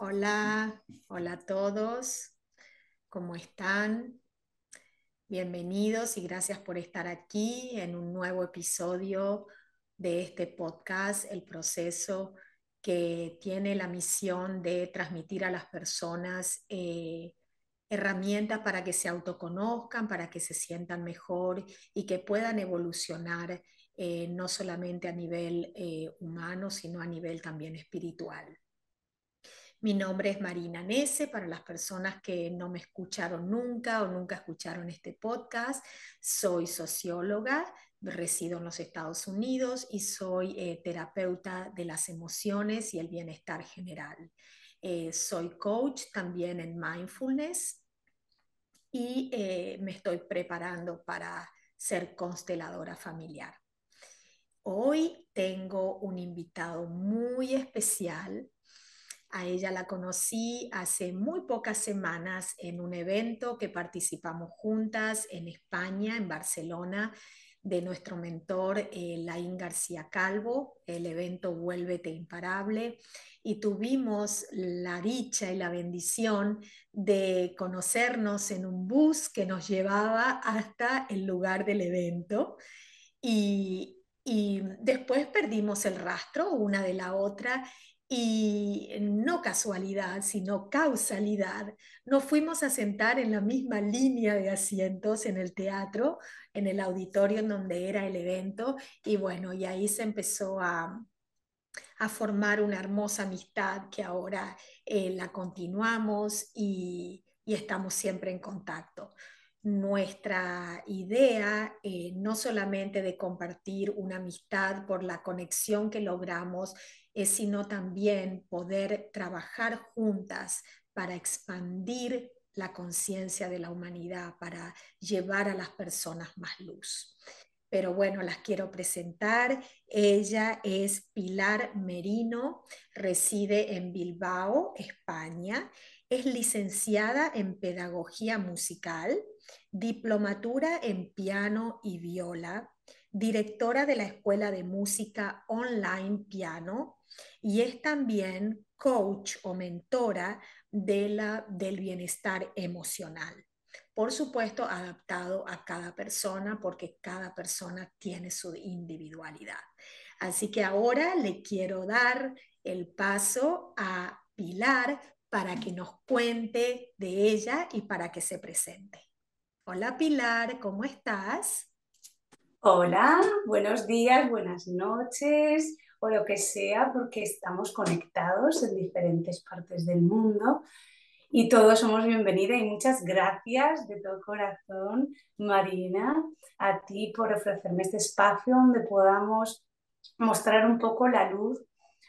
Hola, hola a todos, ¿cómo están? Bienvenidos y gracias por estar aquí en un nuevo episodio de este podcast, El proceso que tiene la misión de transmitir a las personas eh, herramientas para que se autoconozcan, para que se sientan mejor y que puedan evolucionar eh, no solamente a nivel eh, humano, sino a nivel también espiritual. Mi nombre es Marina Nese, para las personas que no me escucharon nunca o nunca escucharon este podcast, soy socióloga, resido en los Estados Unidos y soy eh, terapeuta de las emociones y el bienestar general. Eh, soy coach también en mindfulness y eh, me estoy preparando para ser consteladora familiar. Hoy tengo un invitado muy especial a ella la conocí hace muy pocas semanas en un evento que participamos juntas en España, en Barcelona, de nuestro mentor eh, Laín García Calvo, el evento Vuélvete Imparable, y tuvimos la dicha y la bendición de conocernos en un bus que nos llevaba hasta el lugar del evento. Y, y después perdimos el rastro una de la otra y no casualidad, sino causalidad, nos fuimos a sentar en la misma línea de asientos en el teatro, en el auditorio en donde era el evento, y bueno, y ahí se empezó a, formar una hermosa amistad que ahora eh, la continuamos y, estamos siempre en contacto. Nuestra idea, eh, no solamente de compartir una amistad por la conexión que logramos sino también poder trabajar juntas para expandir la conciencia de la humanidad, para llevar a las personas más luz. Pero bueno, las quiero presentar. Ella es Pilar Merino, reside en Bilbao, España. Es licenciada en Pedagogía Musical, diplomatura en piano y viola, directora de la Escuela de Música Online Piano y es también coach o mentora de la, del bienestar emocional. Por supuesto, adaptado a cada persona porque cada persona tiene su individualidad. Así que ahora le quiero dar el paso a Pilar para que nos cuente de ella y para que se presente. Hola Pilar, ¿cómo estás? Hola, buenos días, buenas noches o lo que sea, porque estamos conectados en diferentes partes del mundo y todos somos bienvenidos y muchas gracias de todo corazón, Marina, a ti por ofrecerme este espacio donde podamos mostrar un poco la luz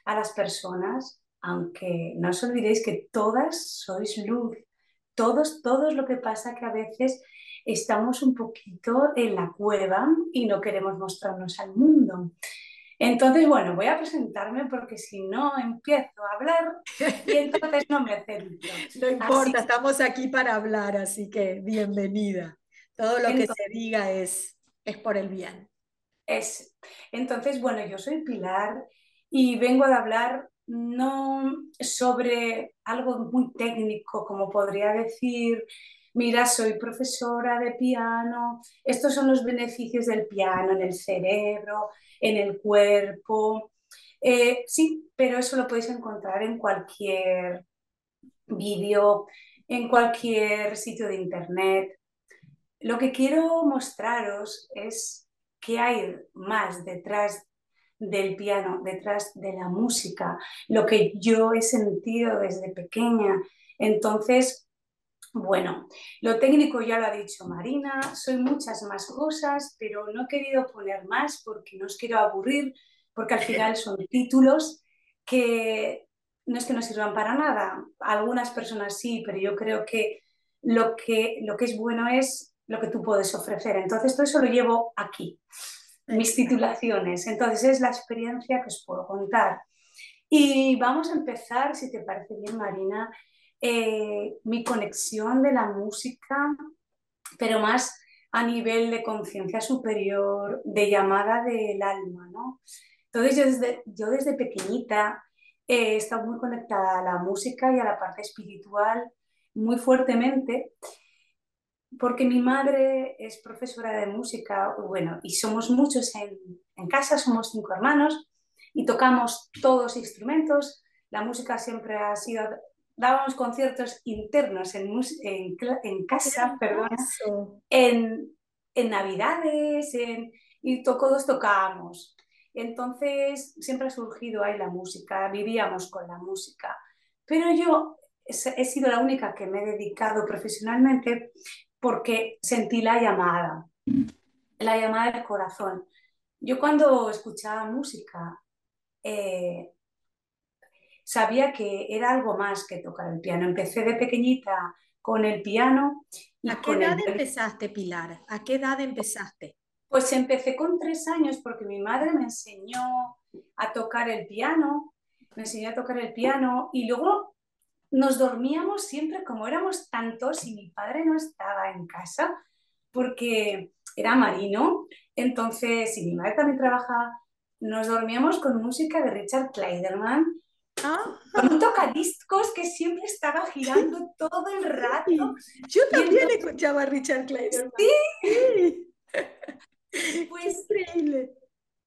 a las personas, aunque no os olvidéis que todas sois luz, todos, todos lo que pasa que a veces estamos un poquito en la cueva y no queremos mostrarnos al mundo. Entonces, bueno, voy a presentarme porque si no empiezo a hablar y entonces no me acerco. No importa, estamos aquí para hablar, así que bienvenida. Todo lo que se diga es, es por el bien. Es. Entonces, bueno, yo soy Pilar y vengo a hablar no sobre algo muy técnico, como podría decir, mira, soy profesora de piano, estos son los beneficios del piano en el cerebro, en el cuerpo. Eh, sí, pero eso lo podéis encontrar en cualquier vídeo, en cualquier sitio de internet. Lo que quiero mostraros es qué hay más detrás del piano, detrás de la música, lo que yo he sentido desde pequeña. Entonces, bueno, lo técnico ya lo ha dicho Marina, soy muchas más cosas, pero no he querido poner más porque no os quiero aburrir, porque al final son títulos que no es que no sirvan para nada. Algunas personas sí, pero yo creo que lo que, lo que es bueno es lo que tú puedes ofrecer. Entonces, todo eso lo llevo aquí, mis titulaciones. Entonces, es la experiencia que os puedo contar. Y vamos a empezar, si te parece bien, Marina, eh, mi conexión de la música, pero más a nivel de conciencia superior, de llamada del alma, ¿no? Entonces yo desde, yo desde pequeñita he estado muy conectada a la música y a la parte espiritual muy fuertemente, porque mi madre es profesora de música, bueno, y somos muchos en, en casa, somos cinco hermanos y tocamos todos instrumentos. La música siempre ha sido dábamos conciertos internos en, en, en casa, perdón, en, en, Navidades, y todos tocábamos. Entonces siempre ha surgido ahí la música, vivíamos con la música. Pero yo he sido la única que me he dedicado profesionalmente porque sentí la llamada, la llamada del corazón. Yo cuando escuchaba música eh, sabía que era algo más que tocar el piano. Empecé de pequeñita con el piano. ¿A qué edad empezaste, Pilar? ¿A qué edad empezaste? Pues empecé con tres años porque mi madre me enseñó a tocar el piano, me enseñó a tocar el piano y luego nos dormíamos siempre como éramos tantos y mi padre no estaba en casa porque era marino, entonces, y mi madre también trabajaba, nos dormíamos con música de Richard Kleiderman Ah. Con un tocadiscos que siempre estaba girando todo el rato. Yo también escuchaba a Richard Clayton. Sí. Pues, increíble.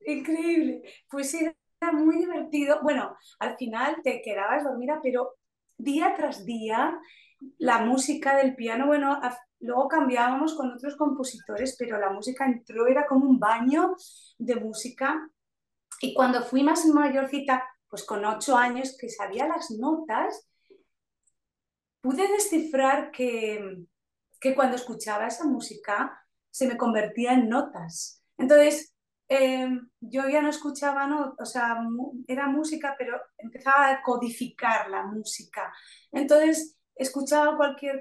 Increíble. Pues era muy divertido. Bueno, al final te quedabas dormida, pero día tras día la música del piano, bueno, luego cambiábamos con otros compositores, pero la música entró, era como un baño de música. Y cuando fui más mayorcita, pues con ocho años que sabía las notas, pude descifrar que, que cuando escuchaba esa música se me convertía en notas. Entonces, em, yo ya no escuchaba, no, o sea, era música, pero empezaba a codificar la música. Entonces, escuchaba cualquier,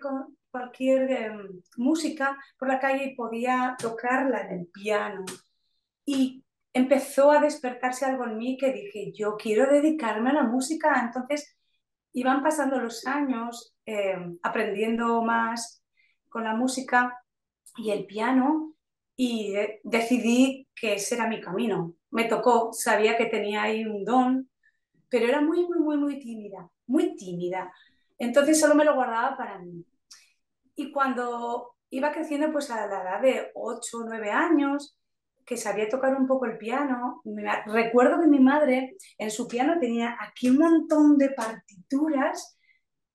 cualquier em, música por la calle y podía tocarla en el piano. Y empezó a despertarse algo en mí que dije, yo quiero dedicarme a la música. Entonces iban pasando los años eh, aprendiendo más con la música y el piano y decidí que ese era mi camino. Me tocó, sabía que tenía ahí un don, pero era muy, muy, muy, muy tímida, muy tímida. Entonces solo me lo guardaba para mí. Y cuando iba creciendo, pues a la edad de 8 o 9 años, que sabía tocar un poco el piano. Recuerdo que mi madre en su piano tenía aquí un montón de partituras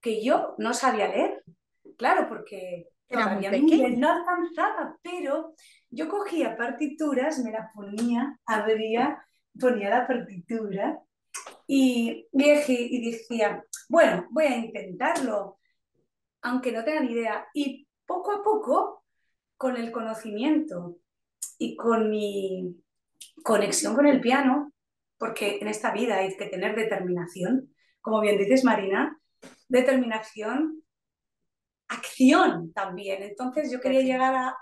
que yo no sabía leer. Claro, porque todavía no alcanzaba, pero yo cogía partituras, me las ponía, abría, ponía la partitura y, y decía, bueno, voy a intentarlo, aunque no tenga ni idea. Y poco a poco, con el conocimiento y con mi conexión con el piano, porque en esta vida hay que tener determinación, como bien dices Marina, determinación, acción también. Entonces yo quería llegar a,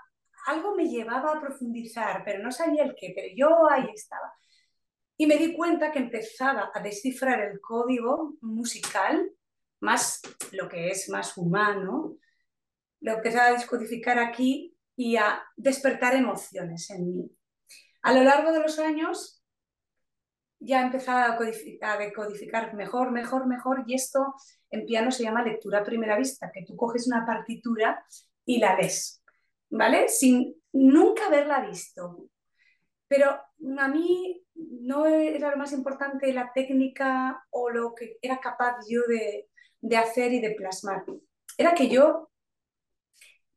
algo me llevaba a profundizar, pero no sabía el qué, pero yo ahí estaba. Y me di cuenta que empezaba a descifrar el código musical, más lo que es más humano, lo empezaba a descodificar aquí y a despertar emociones en mí. A lo largo de los años ya empezaba a, a decodificar mejor, mejor, mejor y esto en piano se llama lectura a primera vista, que tú coges una partitura y la ves, ¿vale? Sin nunca haberla visto. Pero a mí no era lo más importante la técnica o lo que era capaz yo de, de hacer y de plasmar. Era que yo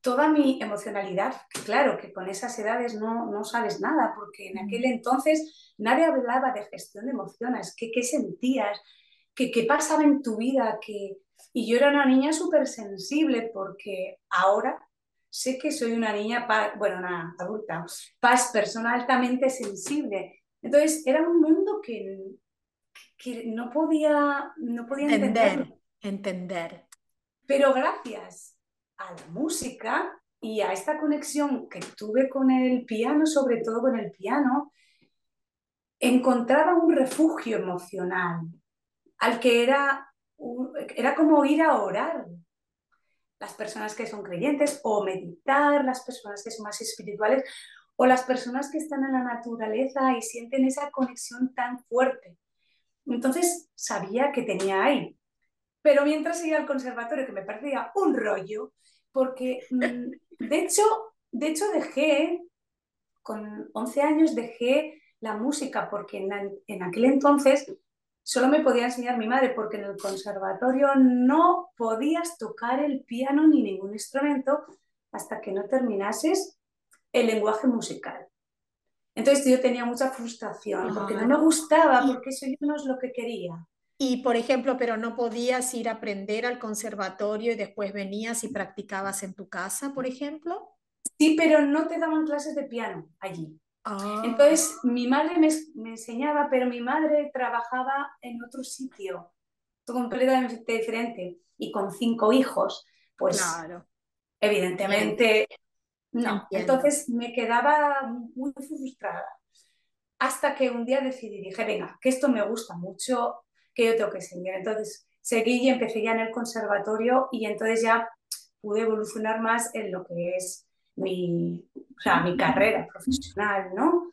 toda mi emocionalidad, claro que con esas edades no, no sabes nada, porque en aquel entonces nadie hablaba de gestión de emociones, qué, qué sentías, qué, qué pasaba en tu vida, que... y yo era una niña súper sensible porque ahora sé que soy una niña, bueno, una adulta, paz, persona altamente sensible. Entonces era un mundo que, que no podía, no podía entender. Entender. Pero gracias a la música y a esta conexión que tuve con el piano, sobre todo con el piano, encontraba un refugio emocional al que era, era como ir a orar. Las personas que son creyentes o meditar, las personas que son más espirituales o las personas que están en la naturaleza y sienten esa conexión tan fuerte. Entonces sabía que tenía ahí. Pero mientras iba al conservatorio, que me parecía un rollo, porque mm, de hecho, de hecho dejé, con 11 años dejé la música, porque en, aquel entonces solo me podía enseñar mi madre, porque en el conservatorio no podías tocar el piano ni ningún instrumento hasta que no terminases el lenguaje musical. Entonces yo tenía mucha frustración, porque no me gustaba, porque eso no es lo que quería. Y, por ejemplo, pero no podías ir a aprender al conservatorio y después venías y practicabas en tu casa, por ejemplo. Sí, pero no te daban clases de piano allí. Ah. Entonces, mi madre me, enseñaba, pero mi madre trabajaba en otro sitio, completamente diferente, y con cinco hijos, pues claro. evidentemente no. Entonces me quedaba muy frustrada. Hasta que un día decidí, dije, venga, que esto me gusta mucho, que yo tengo que seguir. Entonces seguí y empecé ya en el conservatorio y entonces ya pude evolucionar más en lo que es mi, o sea, mi carrera profesional, ¿no?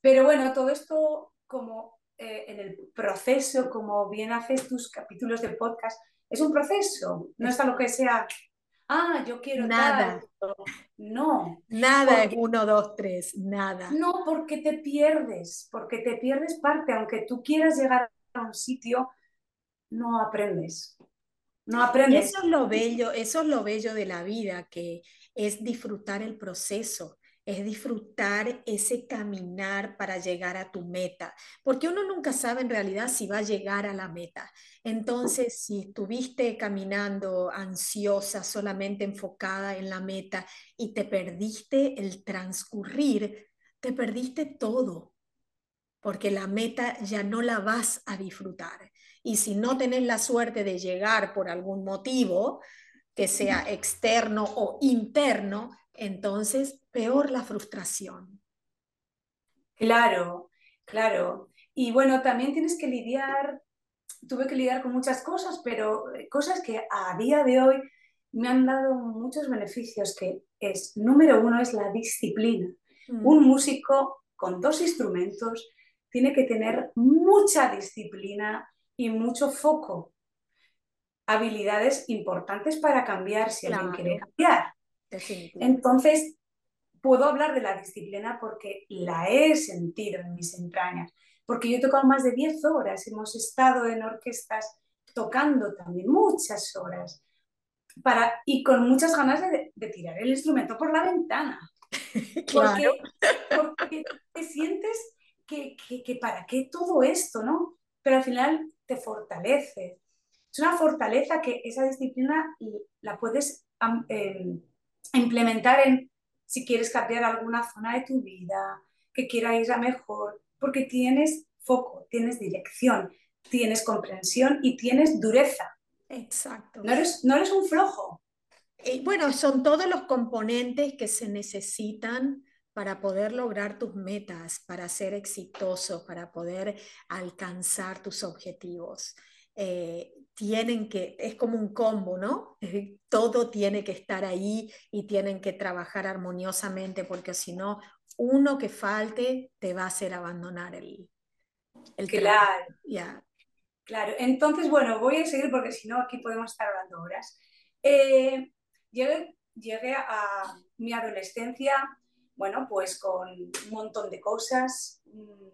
Pero bueno, todo esto como eh, en el proceso, como bien haces tus capítulos de podcast, es un proceso, no es algo que sea, ah, yo quiero nada. No. Nada es uno, dos, tres, nada. No, porque te pierdes, porque te pierdes parte, aunque tú quieras llegar un sitio, no aprendes. No aprendes. Eso es lo bello, eso es lo bello de la vida, que es disfrutar el proceso, es disfrutar ese caminar para llegar a tu meta, porque uno nunca sabe en realidad si va a llegar a la meta. Entonces, si estuviste caminando ansiosa, solamente enfocada en la meta y te perdiste el transcurrir, te perdiste todo porque la meta ya no la vas a disfrutar. Y si no tenés la suerte de llegar por algún motivo, que sea externo o interno, entonces peor la frustración. Claro, claro. Y bueno, también tienes que lidiar, tuve que lidiar con muchas cosas, pero cosas que a día de hoy me han dado muchos beneficios, que es, número uno, es la disciplina. Mm. Un músico con dos instrumentos tiene que tener mucha disciplina y mucho foco. Habilidades importantes para cambiar si alguien quiere cambiar. Entonces, puedo hablar de la disciplina porque la he sentido en mis entrañas. Porque yo he tocado más de 10 horas, hemos estado en orquestas tocando también muchas horas. Para, y con muchas ganas de, tirar el instrumento por la ventana. Porque, porque te sientes que, para qué todo esto, ¿no? Pero al final te fortalece. Es una fortaleza que esa disciplina la puedes em, implementar en si quieres cambiar alguna zona de tu vida, que quiera ir a mejor, porque tienes foco, tienes dirección, tienes comprensión y tienes dureza. Exacto. No eres, no eres un flojo. Y bueno, son todos los componentes que se necesitan para poder lograr tus metas, para ser exitoso, para poder alcanzar tus objetivos. Eh, tienen que, es como un combo, ¿no? Todo tiene que estar ahí y tienen que trabajar armoniosamente porque si no, uno que falte te va a hacer abandonar el, el Claro. Claro, entonces, bueno, voy a seguir porque si no, aquí podemos estar hablando horas. Eh, llegué, llegué a mi adolescencia bueno, pues con un montón de cosas. Mm,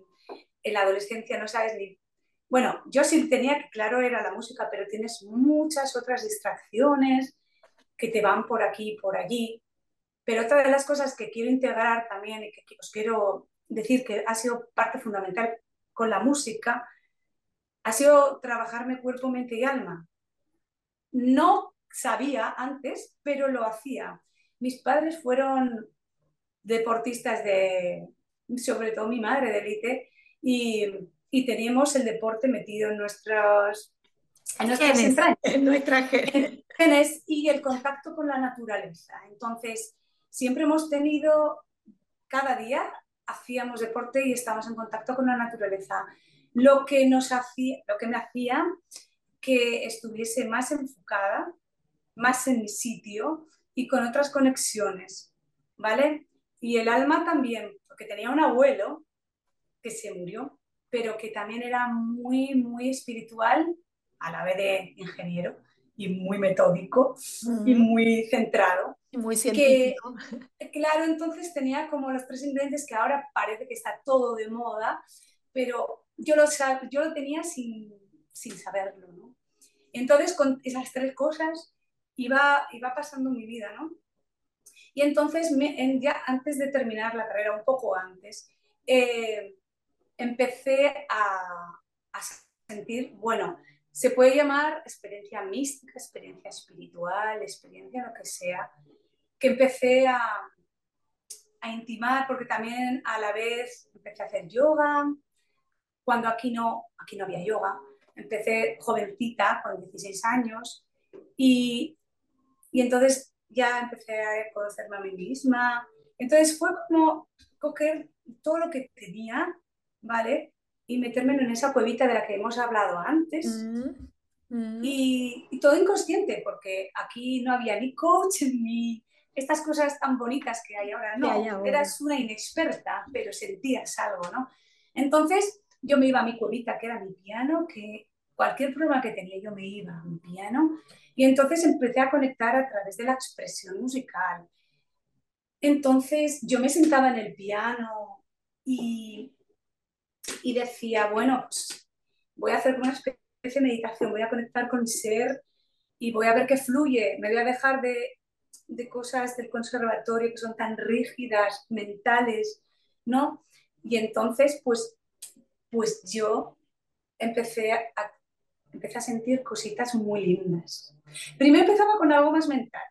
en la adolescencia no sabes ni... Bueno, yo sí tenía que, claro, era la música, pero tienes muchas otras distracciones que te van por aquí y por allí. Pero otra de las cosas que quiero integrar también y que os quiero decir que ha sido parte fundamental con la música, ha sido trabajarme cuerpo, mente y alma. No sabía antes, pero lo hacía. Mis padres fueron deportistas de, sobre todo mi madre de élite, y, y, teníamos el deporte metido en nuestros en nuestras genes, en nuestras genes y el contacto con la naturaleza. Entonces, siempre hemos tenido, cada día hacíamos deporte y estábamos en contacto con la naturaleza. Lo que, nos hacía, lo que me hacía que estuviese más enfocada, más en mi sitio y con otras conexiones, ¿vale? Y el alma también, porque tenía un abuelo que se murió. pero que también era muy, muy espiritual a la vez de ingeniero y muy metódico y muy centrado. Y muy científico. Que, claro, entonces tenía como los tres ingredientes que ahora parece que está todo de moda, pero yo lo, yo lo tenía sin, sin saberlo, ¿no? Entonces, con esas tres cosas iba, iba pasando mi vida, ¿no? Y entonces, ya antes de terminar la carrera, un poco antes, eh, empecé a, a sentir, bueno, se puede llamar experiencia mística, experiencia espiritual, experiencia lo que sea, que empecé a, a intimar porque también a la vez empecé a hacer yoga, cuando aquí no, aquí no había yoga, empecé jovencita, con 16 años, y, y entonces ya empecé a conocerme a mí misma. Entonces fue como coger todo lo que tenía, ¿vale? y meterme en esa cuevita de la que hemos hablado antes. Mm, mm. Y, todo inconsciente, porque aquí no había ni coach ni estas cosas tan bonitas que hay ahora. No, eras una inexperta, pero sentías algo, ¿no? Entonces yo me iba a mi cuevita, que era mi piano, que cualquier problema que tenía yo me iba a mi piano. Y entonces empecé a conectar a través de la expresión musical. Entonces yo me sentaba en el piano y y decía, bueno, pues voy a hacer una especie de meditación, voy a conectar con mi ser y voy a ver qué fluye, me voy a dejar de, de cosas del conservatorio que son tan rígidas, mentales, ¿no? Y entonces, pues, pues yo empecé a, empecé a sentir cositas muy lindas. Primero empezaba con algo más mental,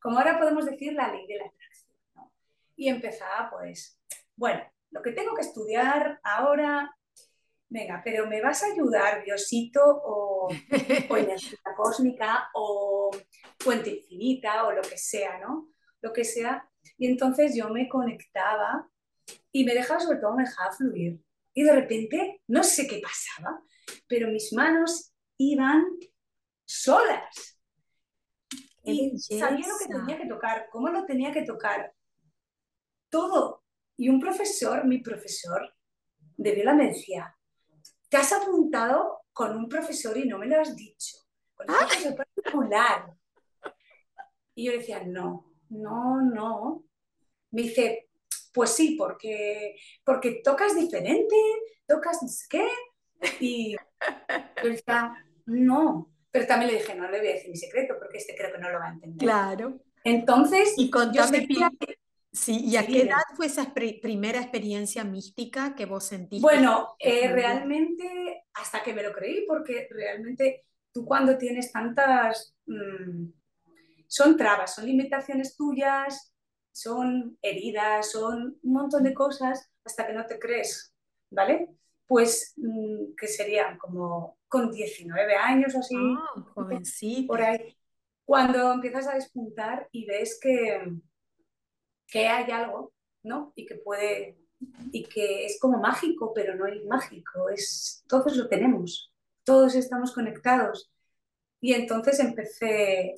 como ahora podemos decir la ley de la atracción. Y empezaba, pues, bueno, lo que tengo que estudiar ahora, venga, pero ¿me vas a ayudar, Diosito, o, o energía cósmica, o fuente infinita, o lo que sea, ¿no? Lo que sea. Y entonces yo me conectaba y me dejaba, sobre todo, me dejaba fluir. Y de repente, no sé qué pasaba, pero mis manos iban solas. Y sabía lo que tenía que tocar, cómo lo tenía que tocar. Todo y un profesor, mi profesor de viola me decía, te has apuntado con un profesor y no me lo has dicho, con un ¡Ah! profesor particular. Y yo decía, no, no, no. Me dice, pues sí, porque, porque tocas diferente, tocas no sé qué. Y yo decía, no. Pero también le dije, no le voy a decir mi secreto, porque este creo que no lo va a entender. Claro. Entonces, y contame, yo Sí, ¿y a qué edad fue esa primera experiencia mística que vos sentiste? Bueno, eh, realmente hasta que me lo creí, porque realmente tú cuando tienes tantas... Mm, son trabas, son limitaciones tuyas, son heridas, son un montón de cosas hasta que no te crees, ¿vale? Pues mm, que serían como con 19 años o así, ah, por ahí, cuando empiezas a despuntar y ves que, que hay algo, ¿no? Y que puede, y que es como mágico, pero no es mágico, es, todos lo tenemos, todos estamos conectados. Y entonces empecé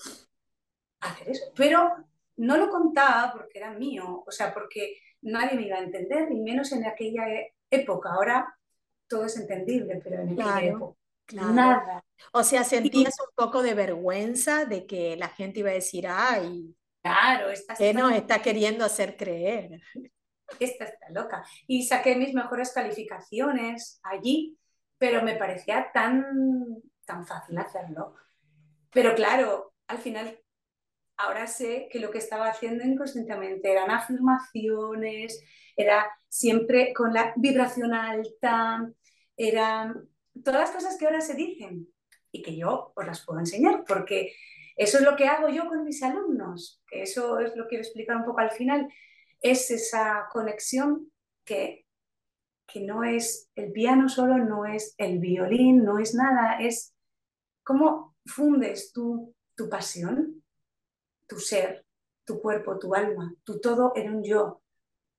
a hacer eso, pero no lo contaba porque era mío, o sea, porque nadie me iba a entender, ni menos en aquella e-, época. Ahora todo es entendible, pero en aquella época. Nada. O sea, sentías un poco de vergüenza de que la gente iba a decir, ay, Claro, esta ¿Qué nos está queriendo hacer creer? Esta está loca. Y saqué mis mejores calificaciones allí, pero me parecía tan, tan fácil hacerlo. Pero claro, al final, ahora sé que lo que estaba haciendo inconscientemente eran afirmaciones, era siempre con la vibración alta, eran todas las cosas que ahora se dicen y que yo os las puedo enseñar, porque eso es lo que hago yo con mis alumnos, eso es lo que quiero explicar un poco al final, es esa conexión que, que no es el piano solo, no es el violín, no es nada, es cómo fundes tú tu pasión, tu ser, tu cuerpo, tu alma, tu todo en un yo,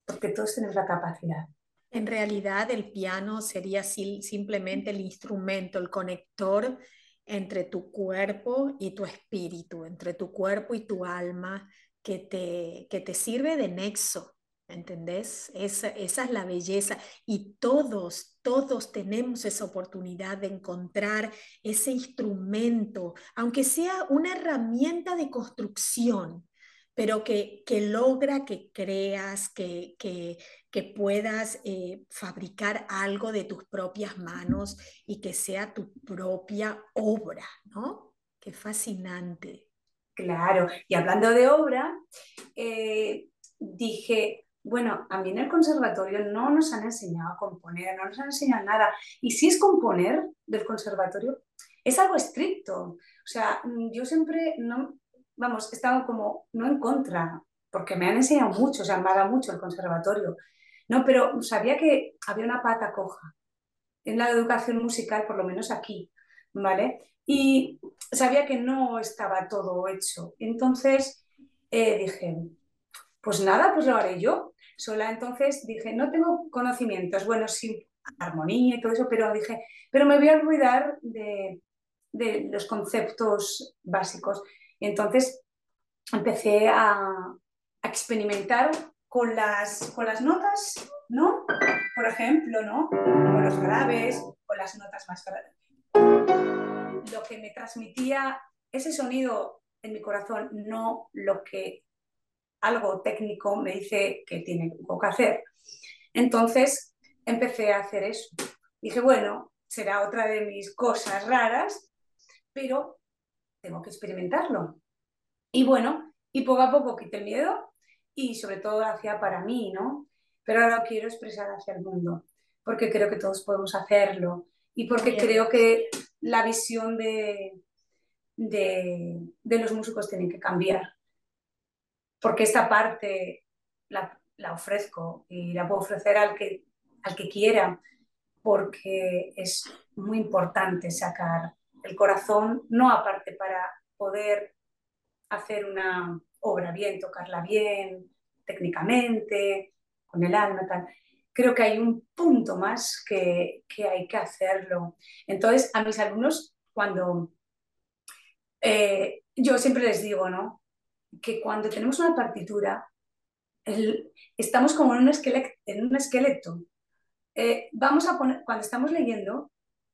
porque todos tenemos la capacidad. En realidad el piano sería simplemente el instrumento, el conector entre tu cuerpo y tu espíritu, entre tu cuerpo y tu alma, que te, que te sirve de nexo, ¿Entendés? Esa, esa, es la belleza. Y todos, todos tenemos esa oportunidad de encontrar ese instrumento, aunque sea una herramienta de construcción, pero que, que logra que creas, que, que, que puedas eh, fabricar algo de tus propias manos y que sea tu propia obra, ¿no? Qué fascinante. Claro, y hablando de obra, eh, dije, bueno, a mí en el conservatorio no nos han enseñado a componer, no nos han enseñado nada. Y si es componer del conservatorio, es algo estricto. O sea, mm, yo siempre, no, vamos, he estado como, no en contra, porque me han enseñado mucho, o sea, me ha dado mucho el conservatorio. No, pero sabía que había una pata coja en la educación musical, por lo menos aquí, ¿vale? Y sabía que no estaba todo hecho. Entonces eh, dije, pues nada, pues lo haré yo. Sola entonces dije, no tengo conocimientos, bueno, sí, armonía y todo eso, pero dije, pero me voy a olvidar de, los conceptos básicos. Entonces empecé a, experimentar con las, con las notas, ¿no? Por ejemplo, ¿no? Con los graves, con las notas más graves. Lo que me transmitía ese sonido en mi corazón, no lo que algo técnico me dice que tiene que hacer. Entonces empecé a hacer eso. Dije, bueno, será otra de mis cosas raras, pero tengo que experimentarlo. Y bueno, y poco a poco quité el miedo y sobre todo hacía para mí, ¿no? Pero ahora quiero expresar hacia el mundo, porque creo que todos podemos hacerlo y porque creo que la visión de, de, de los músicos tiene que cambiar porque esta parte la, ofrezco y la puedo ofrecer al que, al que quiera, porque es muy importante sacar el corazón, no aparte para poder hacer una obra bien, tocarla bien, técnicamente, con el alma, tal. Creo que hay un punto más que, que hay que hacerlo. Entonces, a mis alumnos, cuando eh, yo siempre les digo, ¿no? que cuando tenemos una partitura, estamos como en un esqueleto. Eh, vamos a poner, cuando estamos leyendo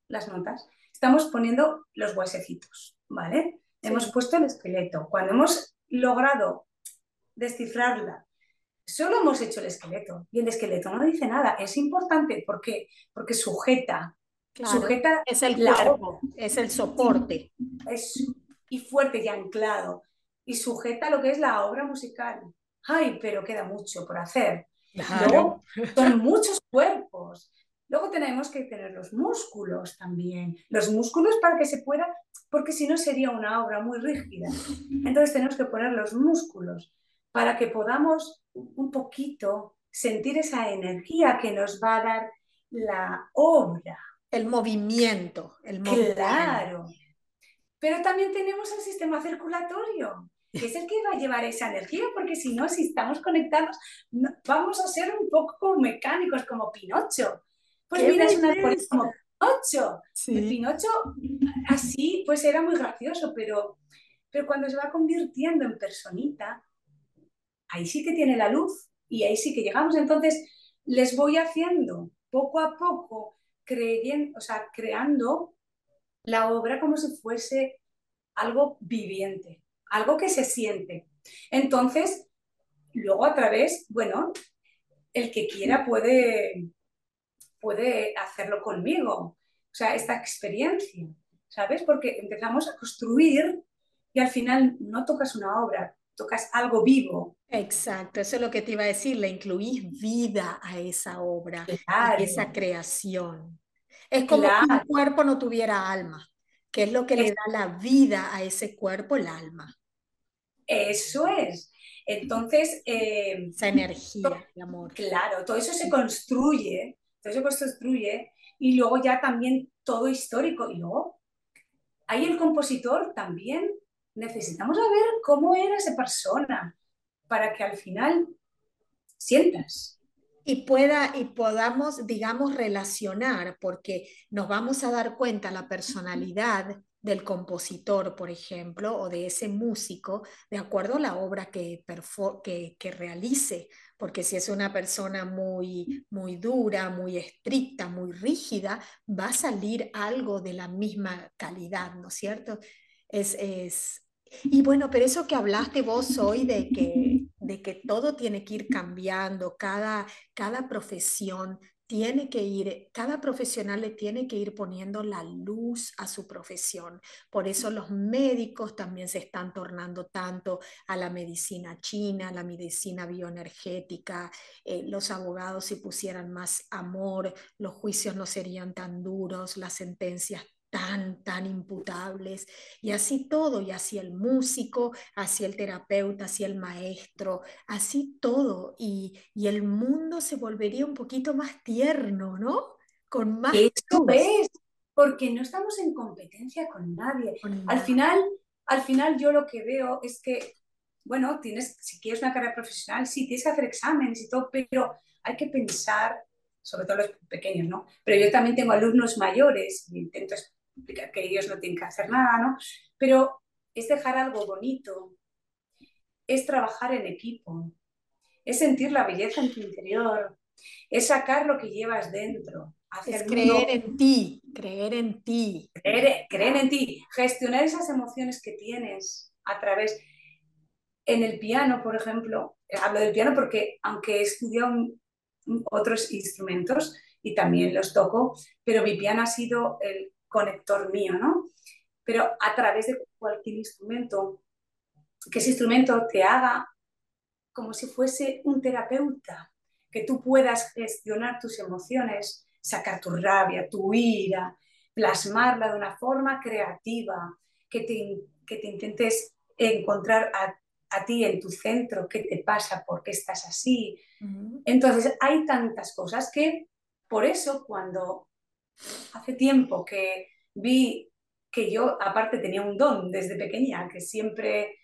las notas, estamos poniendo los huesecitos, ¿vale? Hemos puesto el esqueleto. Cuando hemos logrado descifrarla, solo hemos hecho el esqueleto y el esqueleto no dice nada. Es importante porque, porque sujeta. sujeta es el cuerpo, es el soporte. Es, y fuerte y anclado y sujeta lo que es la obra musical. Ay, pero queda mucho por hacer. Luego, son muchos cuerpos. Luego tenemos que tener los músculos también. Los músculos para que se pueda, porque si no sería una obra muy rígida. Entonces tenemos que poner los músculos para que podamos un poquito sentir esa energía que nos va a dar la obra. El movimiento, el movimiento. Claro. Pero también tenemos el sistema circulatorio que es el que va a llevar esa energía, porque si no, si estamos conectados, vamos a ser un poco mecánicos, como Pinocho. Pues mira, es una como Pinocho. Pinocho así, pues era muy gracioso, pero, pero cuando se va convirtiendo en personita, ahí sí que tiene la luz y ahí sí que llegamos. Entonces, les voy haciendo poco a poco, creyendo, o sea, creando la obra como si fuese algo viviente algo que se siente. Entonces, luego a través, bueno, el que quiera puede, puede hacerlo conmigo. O sea, esta experiencia, ¿sabes? Porque empezamos a construir y al final no tocas una obra, tocas algo vivo. Exacto, eso es lo que te iba a decir, le incluís vida a esa obra, a esa creación. Es como si un cuerpo no tuviera alma que es lo que le da la vida a ese cuerpo, el alma. Eso es. Entonces... Eh, Esa energía, de amor. Claro, todo eso se construye, eso se construye y luego ya también todo histórico. Y luego, ahí el compositor también necesitamos saber cómo era esa persona para que al final sientas y pueda y podamos, digamos, relacionar, porque nos vamos a dar cuenta la personalidad del compositor, por ejemplo, o de ese músico, de acuerdo a la obra que realice, porque si es una persona muy, muy dura, muy estricta, muy rígida, va a salir algo de la misma calidad, ¿no es cierto? Es, es... Y bueno, pero eso que hablaste vos hoy de que, de que todo tiene que ir cambiando, cada, cada profesión tiene que ir, cada profesional le tiene que ir poniendo la luz a su profesión. Por eso los médicos también se están tornando tanto a la medicina china, a la medicina bioenergética. Eh, los abogados si pusieran más amor, los juicios no serían tan duros, las sentencias tan, tan imputables. Y así todo, y así el músico, así el terapeuta, así el maestro, así todo. Y, y el mundo se volvería un poquito más tierno, ¿no? Con más... Eso es, porque no estamos en competencia con nadie. Al final, al final yo lo que veo es que, bueno, tienes, si quieres una carrera profesional, sí, tienes que hacer exámenes y todo, pero hay que pensar sobre todo los pequeños, ¿no? Pero yo también tengo alumnos mayores y que ellos no tienen que hacer nada, ¿no? Pero es dejar algo bonito, es trabajar en equipo, es sentir la belleza en tu interior, es sacar lo que llevas dentro. Es creer en ti, creer en ti. Creer, creer en ti, gestionar esas emociones que tienes a través... En el piano, por ejemplo, hablo del piano porque aunque he estudiado otros instrumentos y también los toco, pero mi piano ha sido el conector mío, ¿no? Pero a través de cualquier instrumento, que ese instrumento te haga como si fuese un terapeuta, que tú puedas gestionar tus emociones, sacar tu rabia, tu ira, plasmarla de una forma creativa, que te, que te intentes encontrar a, ti en tu centro, qué te pasa, por qué estás así. Entonces, hay tantas cosas que por eso cuando hace tiempo que vi que yo, aparte, tenía un don desde pequeña, que siempre,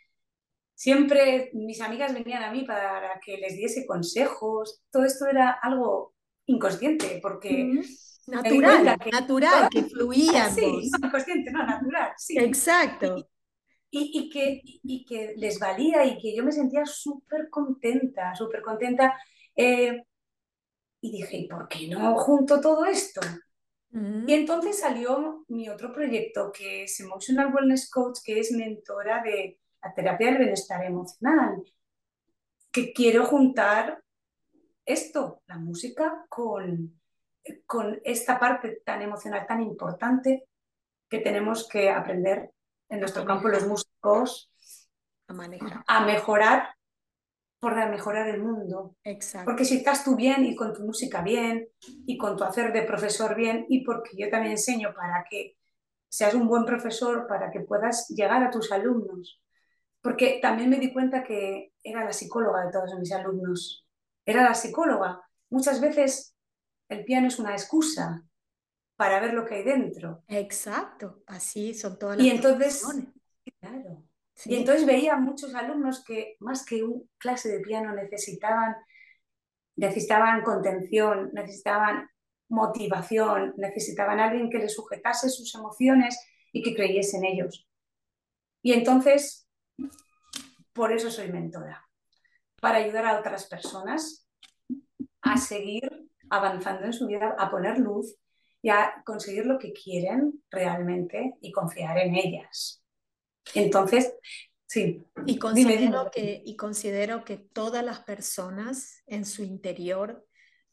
siempre mis amigas venían a mí para que les diese consejos. Todo esto era algo inconsciente, porque... Natural, natural, que fluía. Sí, inconsciente, no, natural, sí. Exacto. Y, y, que, y, que, les valía y que yo me sentía súper contenta, súper contenta. Eh, y dije, ¿y por qué no junto todo esto? Y entonces salió mi otro proyecto, que es Emotional Wellness Coach, que es mentora de la terapia del bienestar emocional, que quiero juntar esto, la música, con, con esta parte tan emocional, tan importante que tenemos que aprender en nuestro campo los músicos a, a mejorar por mejorar el mundo. Exacto. Porque si estás tú bien y con tu música bien y con tu hacer de profesor bien y porque yo también enseño para que seas un buen profesor, para que puedas llegar a tus alumnos. Porque también me di cuenta que era la psicóloga de todos mis alumnos. Era la psicóloga. Muchas veces el piano es una excusa para ver lo que hay dentro. Exacto, así son todas las Y entonces, claro, y entonces veía muchos alumnos que más que un clase de piano necesitaban, necesitaban contención, necesitaban motivación, necesitaban alguien que les sujetase sus emociones y que creyese en ellos. Y entonces, por eso soy mentora, para ayudar a otras personas a seguir avanzando en su vida, a poner luz y a conseguir lo que quieren realmente y confiar en ellas. Entonces, sí. Y considero, Que, y considero que todas las personas en su interior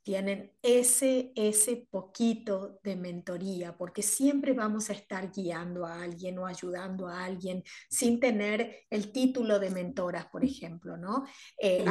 tienen ese, ese poquito de mentoría, porque siempre vamos a estar guiando a alguien o ayudando a alguien sin tener el título de mentoras, por ejemplo, ¿no? Eh,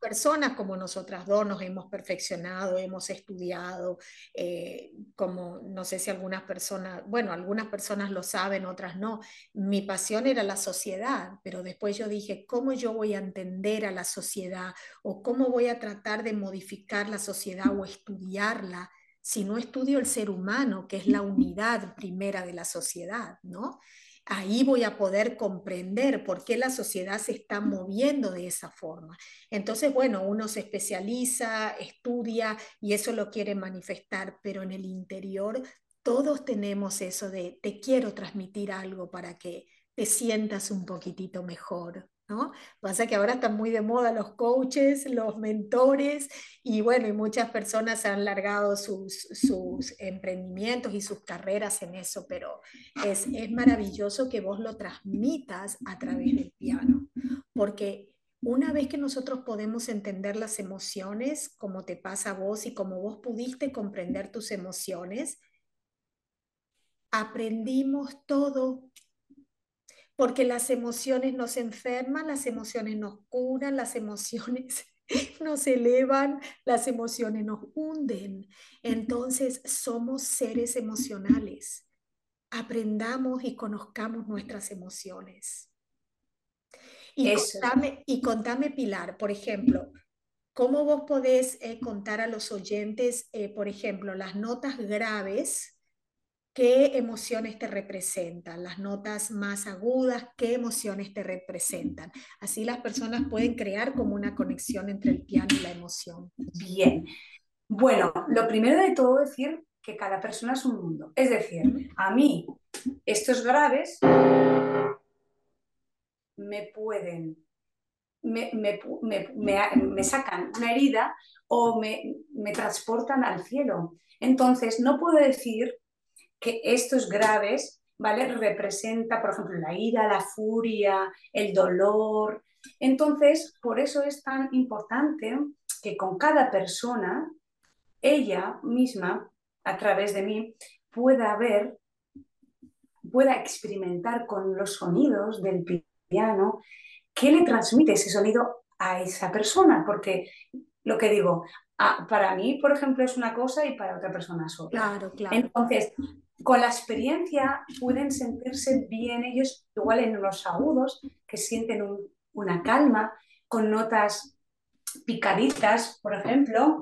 personas como nosotras dos nos hemos perfeccionado, hemos estudiado, eh, como no sé si algunas personas, bueno, algunas personas lo saben, otras no. Mi pasión era la sociedad, pero después yo dije, ¿cómo yo voy a entender a la sociedad o cómo voy a tratar de modificar la sociedad? O estudiarla si no estudio el ser humano, que es la unidad primera de la sociedad, ¿no? Ahí voy a poder comprender por qué la sociedad se está moviendo de esa forma. Entonces, bueno, uno se especializa, estudia y eso lo quiere manifestar, pero en el interior todos tenemos eso de te quiero transmitir algo para que te sientas un poquitito mejor. ¿No? Pasa que ahora están muy de moda los coaches, los mentores y bueno, y muchas personas han largado sus, sus emprendimientos y sus carreras en eso, pero es, es maravilloso que vos lo transmitas a través del piano, porque una vez que nosotros podemos entender las emociones, como te pasa a vos y como vos pudiste comprender tus emociones, aprendimos todo porque las emociones nos enferman, las emociones nos curan, las emociones nos elevan, las emociones nos hunden. Entonces somos seres emocionales. Aprendamos y conozcamos nuestras emociones. Y contame, y contame, Pilar, por ejemplo, ¿cómo vos podés eh, contar a los oyentes, eh, por ejemplo, las notas graves qué emociones te representan, las notas más agudas, qué emociones te representan. Así las personas pueden crear como una conexión entre el piano y la emoción. Bien. Bueno, lo primero de todo decir que cada persona es un mundo. Es decir, a mí estos graves me pueden, me, me sacan una herida o me, transportan al cielo. Entonces, no puedo decir que estos graves, ¿vale? Representa, por ejemplo, la ira, la furia, el dolor. Entonces, por eso es tan importante que con cada persona, ella misma, a través de mí, pueda ver, pueda experimentar con los sonidos del piano, qué le transmite ese sonido a esa persona, porque lo que digo, ah, para mí, por ejemplo, es una cosa y para otra persona es otra. Claro, claro. Entonces, con la experiencia pueden sentirse bien ellos, igual en unos agudos, que sienten una calma, con notas picaditas, por ejemplo,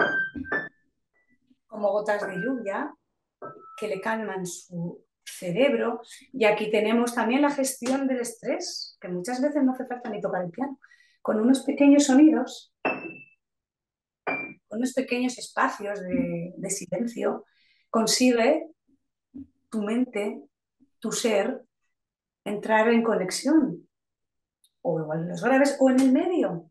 como gotas de lluvia, que le calman su cerebro. Y aquí tenemos también la gestión del estrés, que muchas veces no hace falta ni tocar el piano, con unos pequeños sonidos, con unos pequeños espacios de, de silencio, consigue tu mente, tu ser, entrar en conexión, o igual en los graves, o en el medio.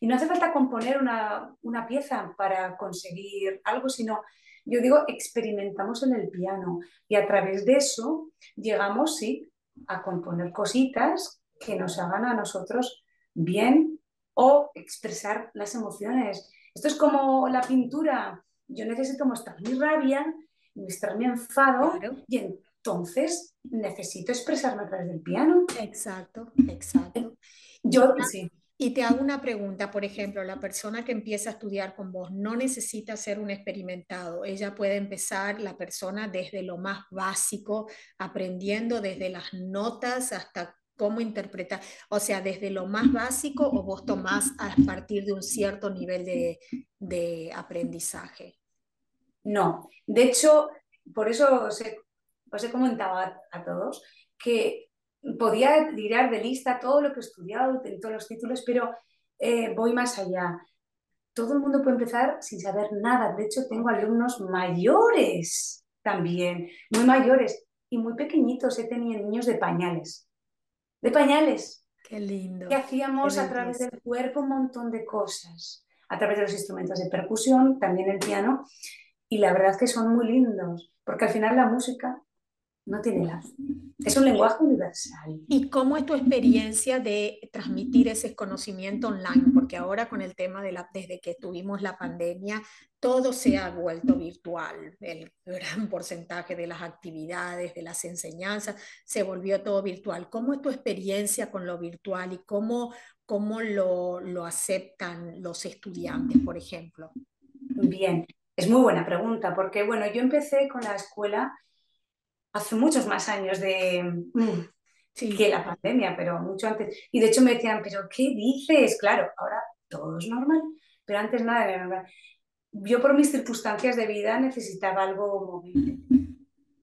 Y no hace falta componer una, una pieza para conseguir algo, sino, yo digo, experimentamos en el piano y a través de eso llegamos, sí, a componer cositas que nos hagan a nosotros bien o expresar las emociones. Esto es como la pintura. Yo necesito mostrar mi rabia mi enfado y entonces necesito expresarme a través del piano. Exacto, exacto. Yo sí. Y te hago una pregunta, por ejemplo, la persona que empieza a estudiar con vos no necesita ser un experimentado, ella puede empezar, la persona, desde lo más básico, aprendiendo desde las notas hasta cómo interpretar, o sea, desde lo más básico o vos tomás a partir de un cierto nivel de, de aprendizaje. No, de hecho, por eso os he, comentado a, todos que podía tirar de lista todo lo que he estudiado, en todos los títulos, pero eh, voy más allá. Todo el mundo puede empezar sin saber nada. De hecho, tengo alumnos mayores también, muy mayores y muy pequeñitos. He tenido niños de pañales. De pañales. Qué lindo. Que hacíamos a través del cuerpo un montón de cosas. A través de los instrumentos de percusión, también el piano y la verdad es que son muy lindos, porque al final la música no tiene edad. Es un lenguaje universal. ¿Y cómo es tu experiencia de transmitir ese conocimiento online? Porque ahora con el tema de la, desde que tuvimos la pandemia, todo se ha vuelto virtual. El gran porcentaje de las actividades, de las enseñanzas, se volvió todo virtual. ¿Cómo es tu experiencia con lo virtual y cómo, cómo lo, lo aceptan los estudiantes, por ejemplo? Bien, es muy buena pregunta, porque bueno, yo empecé con la escuela hace muchos más años de mm, que la pandemia, pero mucho antes. Y de hecho me decían, pero ¿qué dices? Claro, ahora todo es normal, pero antes nada era normal. Yo por mis circunstancias de vida necesitaba algo móvil,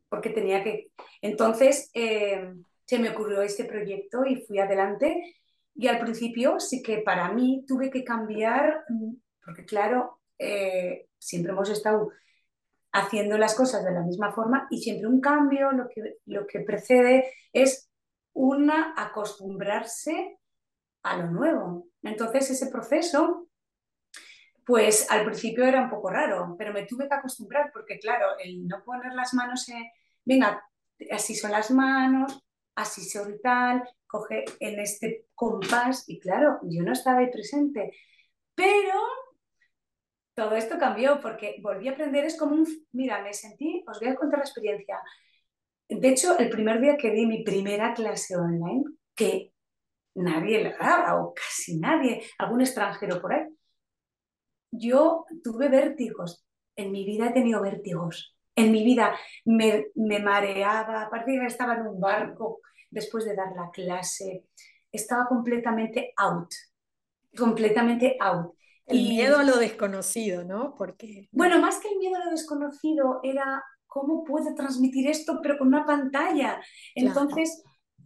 porque tenía que... Entonces eh, se me ocurrió este proyecto y fui adelante. Y al principio sí que para mí tuve que cambiar, mm, porque claro, eh, siempre hemos estado haciendo las cosas de la misma forma y siempre un cambio lo que, lo que precede es una acostumbrarse a lo nuevo. Entonces ese proceso, pues al principio era un poco raro, pero me tuve que acostumbrar porque claro, el no poner las manos en, venga, así son las manos, así son tal, coge en este compás y claro, yo no estaba ahí presente, pero todo esto cambió porque volví a aprender, es como un, mira, me sentí, os voy a contar la experiencia. De hecho, el primer día que di mi primera clase online, que nadie la daba o casi nadie, algún extranjero por ahí, yo tuve vértigos. En mi vida he tenido vértigos. En mi vida me, me mareaba, partir que estaba en un barco después de dar la clase. Estaba completamente out, completamente out. El miedo a lo desconocido, ¿no? Porque... Bueno, más que el miedo a lo desconocido, era cómo puedo transmitir esto, pero con una pantalla. Entonces,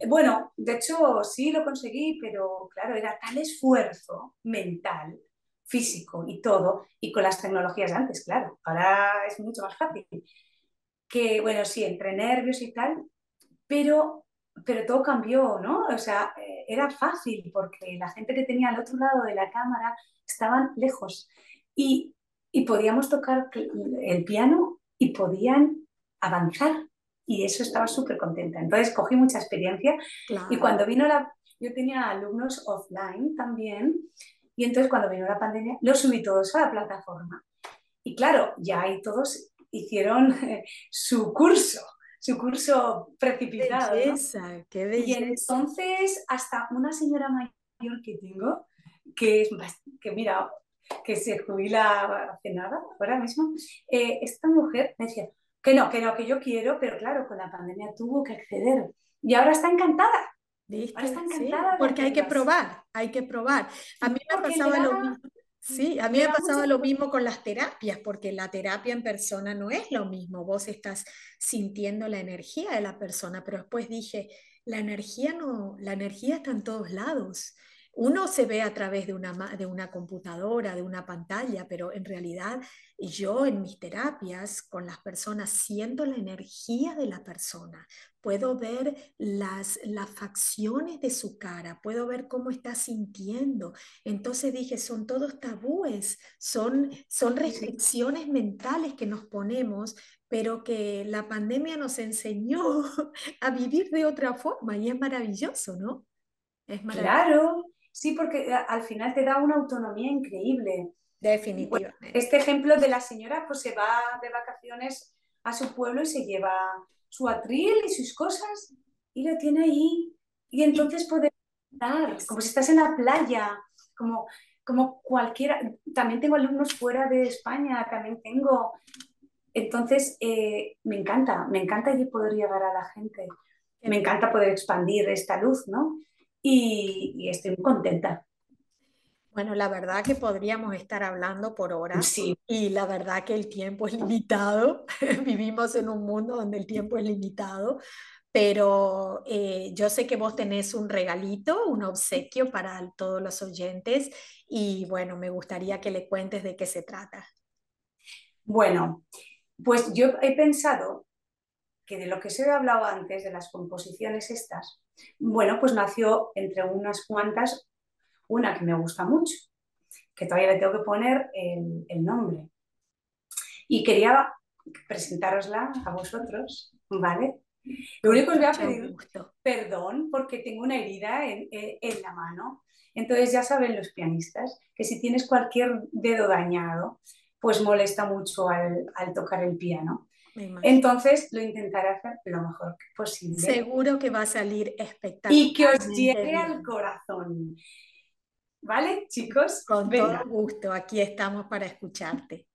bueno, de hecho sí lo conseguí, pero claro, era tal esfuerzo mental, físico y todo, y con las tecnologías de antes, claro, ahora es mucho más fácil. Que bueno, sí, entre nervios y tal, pero, pero todo cambió, ¿no? O sea, eh, era fácil porque la gente que tenía al otro lado de la cámara estaban lejos y, podíamos tocar el piano y podían avanzar y eso estaba súper contenta. Entonces cogí mucha experiencia y cuando vino la... Yo tenía alumnos offline también y entonces cuando vino la pandemia los subí todos a la plataforma. Y claro, ya ahí todos hicieron su curso, su curso precipitado. Qué belleza, Y entonces hasta una señora mayor que tengo, que, es, que mira, que se jubila hace nada, ahora mismo, eh, esta mujer me decía, que no, que no, que yo quiero, pero claro, con la pandemia tuvo que acceder y ahora está encantada. Ahora está encantada. porque hay que probar, hay que probar. A mí me pasaba lo mismo. Sí, a mí me pasaba lo mismo con las terapias, porque la terapia en persona no es lo mismo. Vos estás sintiendo la energía de la persona, pero después dije, la energía no, la energía está en todos lados uno se ve a través de una, de una computadora, de una pantalla, pero en realidad yo en mis terapias con las personas siento la energía de la persona, puedo ver las, las facciones de su cara, puedo ver cómo está sintiendo. Entonces dije, son todos tabúes, son, son restricciones mentales que nos ponemos, pero que la pandemia nos enseñó a vivir de otra forma y es maravilloso, ¿no? Es maravilloso. Claro, Sí, porque eh, al final te da una autonomía increíble. Definitivamente. este ejemplo de la señora pues se va de vacaciones a su pueblo y se lleva su atril y sus cosas y lo tiene ahí. Y entonces puede estar como si estás en la playa, como, como cualquiera. También tengo alumnos fuera de España, también tengo. Entonces, eh, me encanta, me encanta poder llegar a la gente. Me encanta poder expandir esta luz, ¿no? Y, estoy muy contenta. Bueno, la verdad que podríamos estar hablando por horas sí. y la verdad que el tiempo es limitado. Vivimos en un mundo donde el tiempo es limitado, pero eh, yo sé que vos tenés un regalito, un obsequio para todos los oyentes y bueno, me gustaría que le cuentes de qué se trata. Bueno, pues yo he pensado que de lo que se ha hablado antes, de las composiciones estas, bueno, pues nació entre unas cuantas una que me gusta mucho, que todavía le tengo que poner el, nombre. Y quería presentárosla a vosotros, ¿vale? Lo único que os voy a pedir perdón porque tengo una herida en, la mano. Entonces ya saben los pianistas que si tienes cualquier dedo dañado, pues molesta mucho al tocar el piano. Entonces lo intentaré hacer lo mejor posible. Seguro que va a salir espectacular. Y que os llegue al corazón. ¿Vale, chicos? Con todo gusto, aquí estamos para escucharte.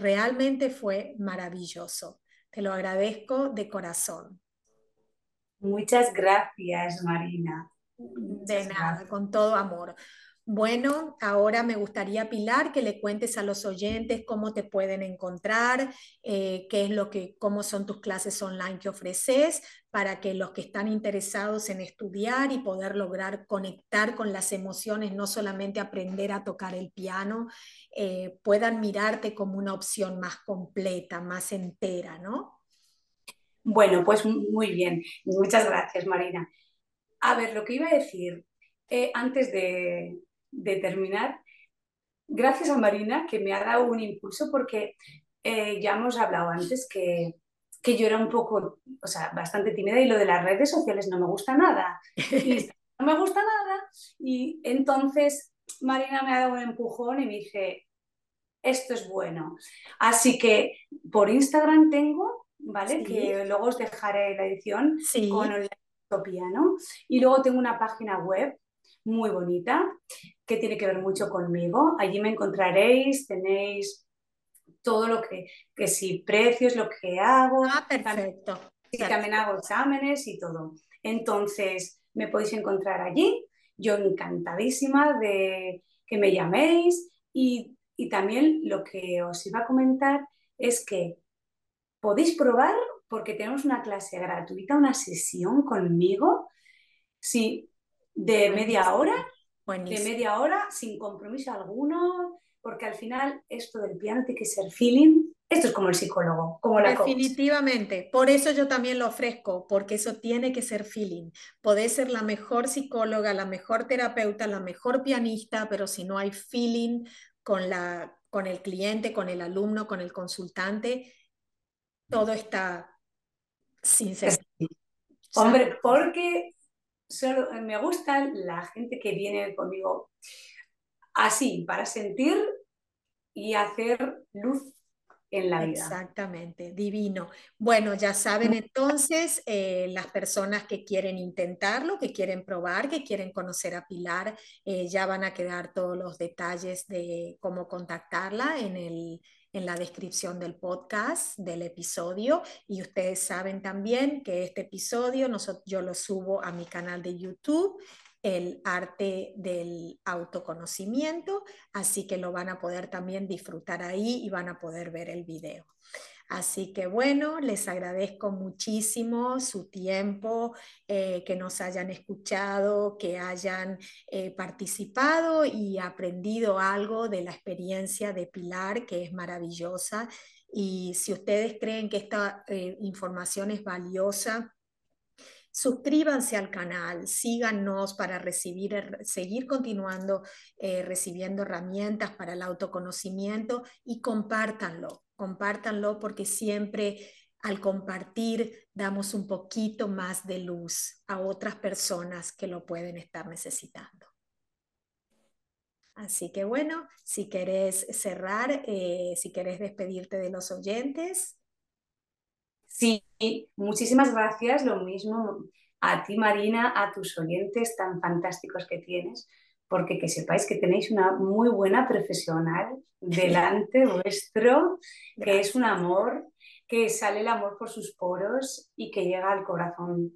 Realmente fue maravilloso. Te lo agradezco de corazón. Muchas gracias, Marina. de nada, con todo amor. Bueno, ahora me gustaría, Pilar, que le cuentes a los oyentes cómo te pueden encontrar, eh, qué es lo que, cómo son tus clases online que ofreces, para que los que están interesados en estudiar y poder lograr conectar con las emociones, no solamente aprender a tocar el piano, eh, puedan mirarte como una opción más completa, más entera, ¿no? Bueno, pues muy bien. Muchas gracias, Marina. A ver, lo que iba a decir eh, antes de, de terminar, gracias a Marina que me ha dado un impulso porque eh, ya hemos hablado antes que, que, yo era un poco, o sea, bastante tímida y lo de las redes sociales no me gusta nada. Y no me gusta nada. Y entonces Marina me ha dado un empujón y me dice, esto es bueno. Así que por Instagram tengo, ¿vale? Que luego os dejaré la edición con el piano. Y luego tengo una página web muy bonita que tiene que ver mucho conmigo. Allí me encontraréis, tenéis todo lo que, que si precios, lo que hago. Ah, perfecto. Y también hago exámenes y todo. Entonces, me podéis encontrar allí. Yo encantadísima de que me llaméis y, y también lo que os iba a comentar es que podéis probar porque tenemos una clase gratuita, una sesión conmigo. Si de media hora, de media hora, sin compromiso alguno, porque al final esto del piano tiene que ser feeling. Esto es como el psicólogo, como la Definitivamente, por eso yo también lo ofrezco, porque eso tiene que ser feeling. Podés ser la mejor psicóloga, la mejor terapeuta, la mejor pianista, pero si no hay feeling con, la, con el cliente, con el alumno, con el consultante, todo está sin sentido. Hombre, porque solo me gusta la gente que viene conmigo así, para sentir y hacer luz en la vida. Exactamente, divino. Bueno, ya saben entonces eh, las personas que quieren intentarlo, que quieren probar, que quieren conocer a Pilar, eh, ya van a quedar todos los detalles de cómo contactarla en el, en la descripción del podcast, del episodio. Y ustedes saben también que este episodio yo lo subo a mi canal de YouTube, el arte del autoconocimiento, así que lo van a poder también disfrutar ahí y van a poder ver el video. Así que bueno, les agradezco muchísimo su tiempo, eh, que nos hayan escuchado, que hayan eh, participado y aprendido algo de la experiencia de Pilar, que es maravillosa. Y si ustedes creen que esta eh, información es valiosa, suscríbanse al canal, síganos para recibir, seguir continuando recibiendo herramientas para el autoconocimiento y compártanlo compártanlo porque siempre al compartir damos un poquito más de luz a otras personas que lo pueden estar necesitando. Así que bueno, si querés cerrar, eh, si querés despedirte de los oyentes. Sí, muchísimas gracias. Lo mismo a ti, Marina, a tus oyentes tan fantásticos que tienes porque que sepáis que tenéis una muy buena profesional delante vuestro, que es un amor, que sale el amor por sus poros y que llega al corazón.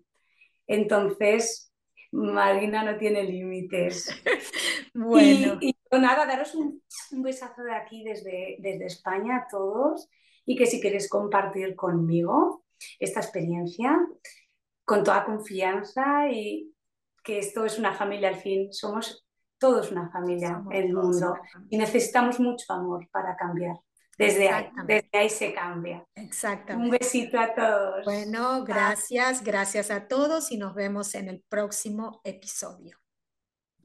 Entonces, Marina no tiene límites. bueno. Y, nada, daros un, besazo de aquí desde, desde España a todos y que si queréis compartir conmigo esta experiencia con toda confianza y que esto es una familia al fin, somos todos una familia el mundo y necesitamos mucho amor para cambiar. Desde ahí, desde ahí se cambia. Exactamente. Un besito a todos. Bueno, gracias, gracias a todos y nos vemos en el próximo episodio.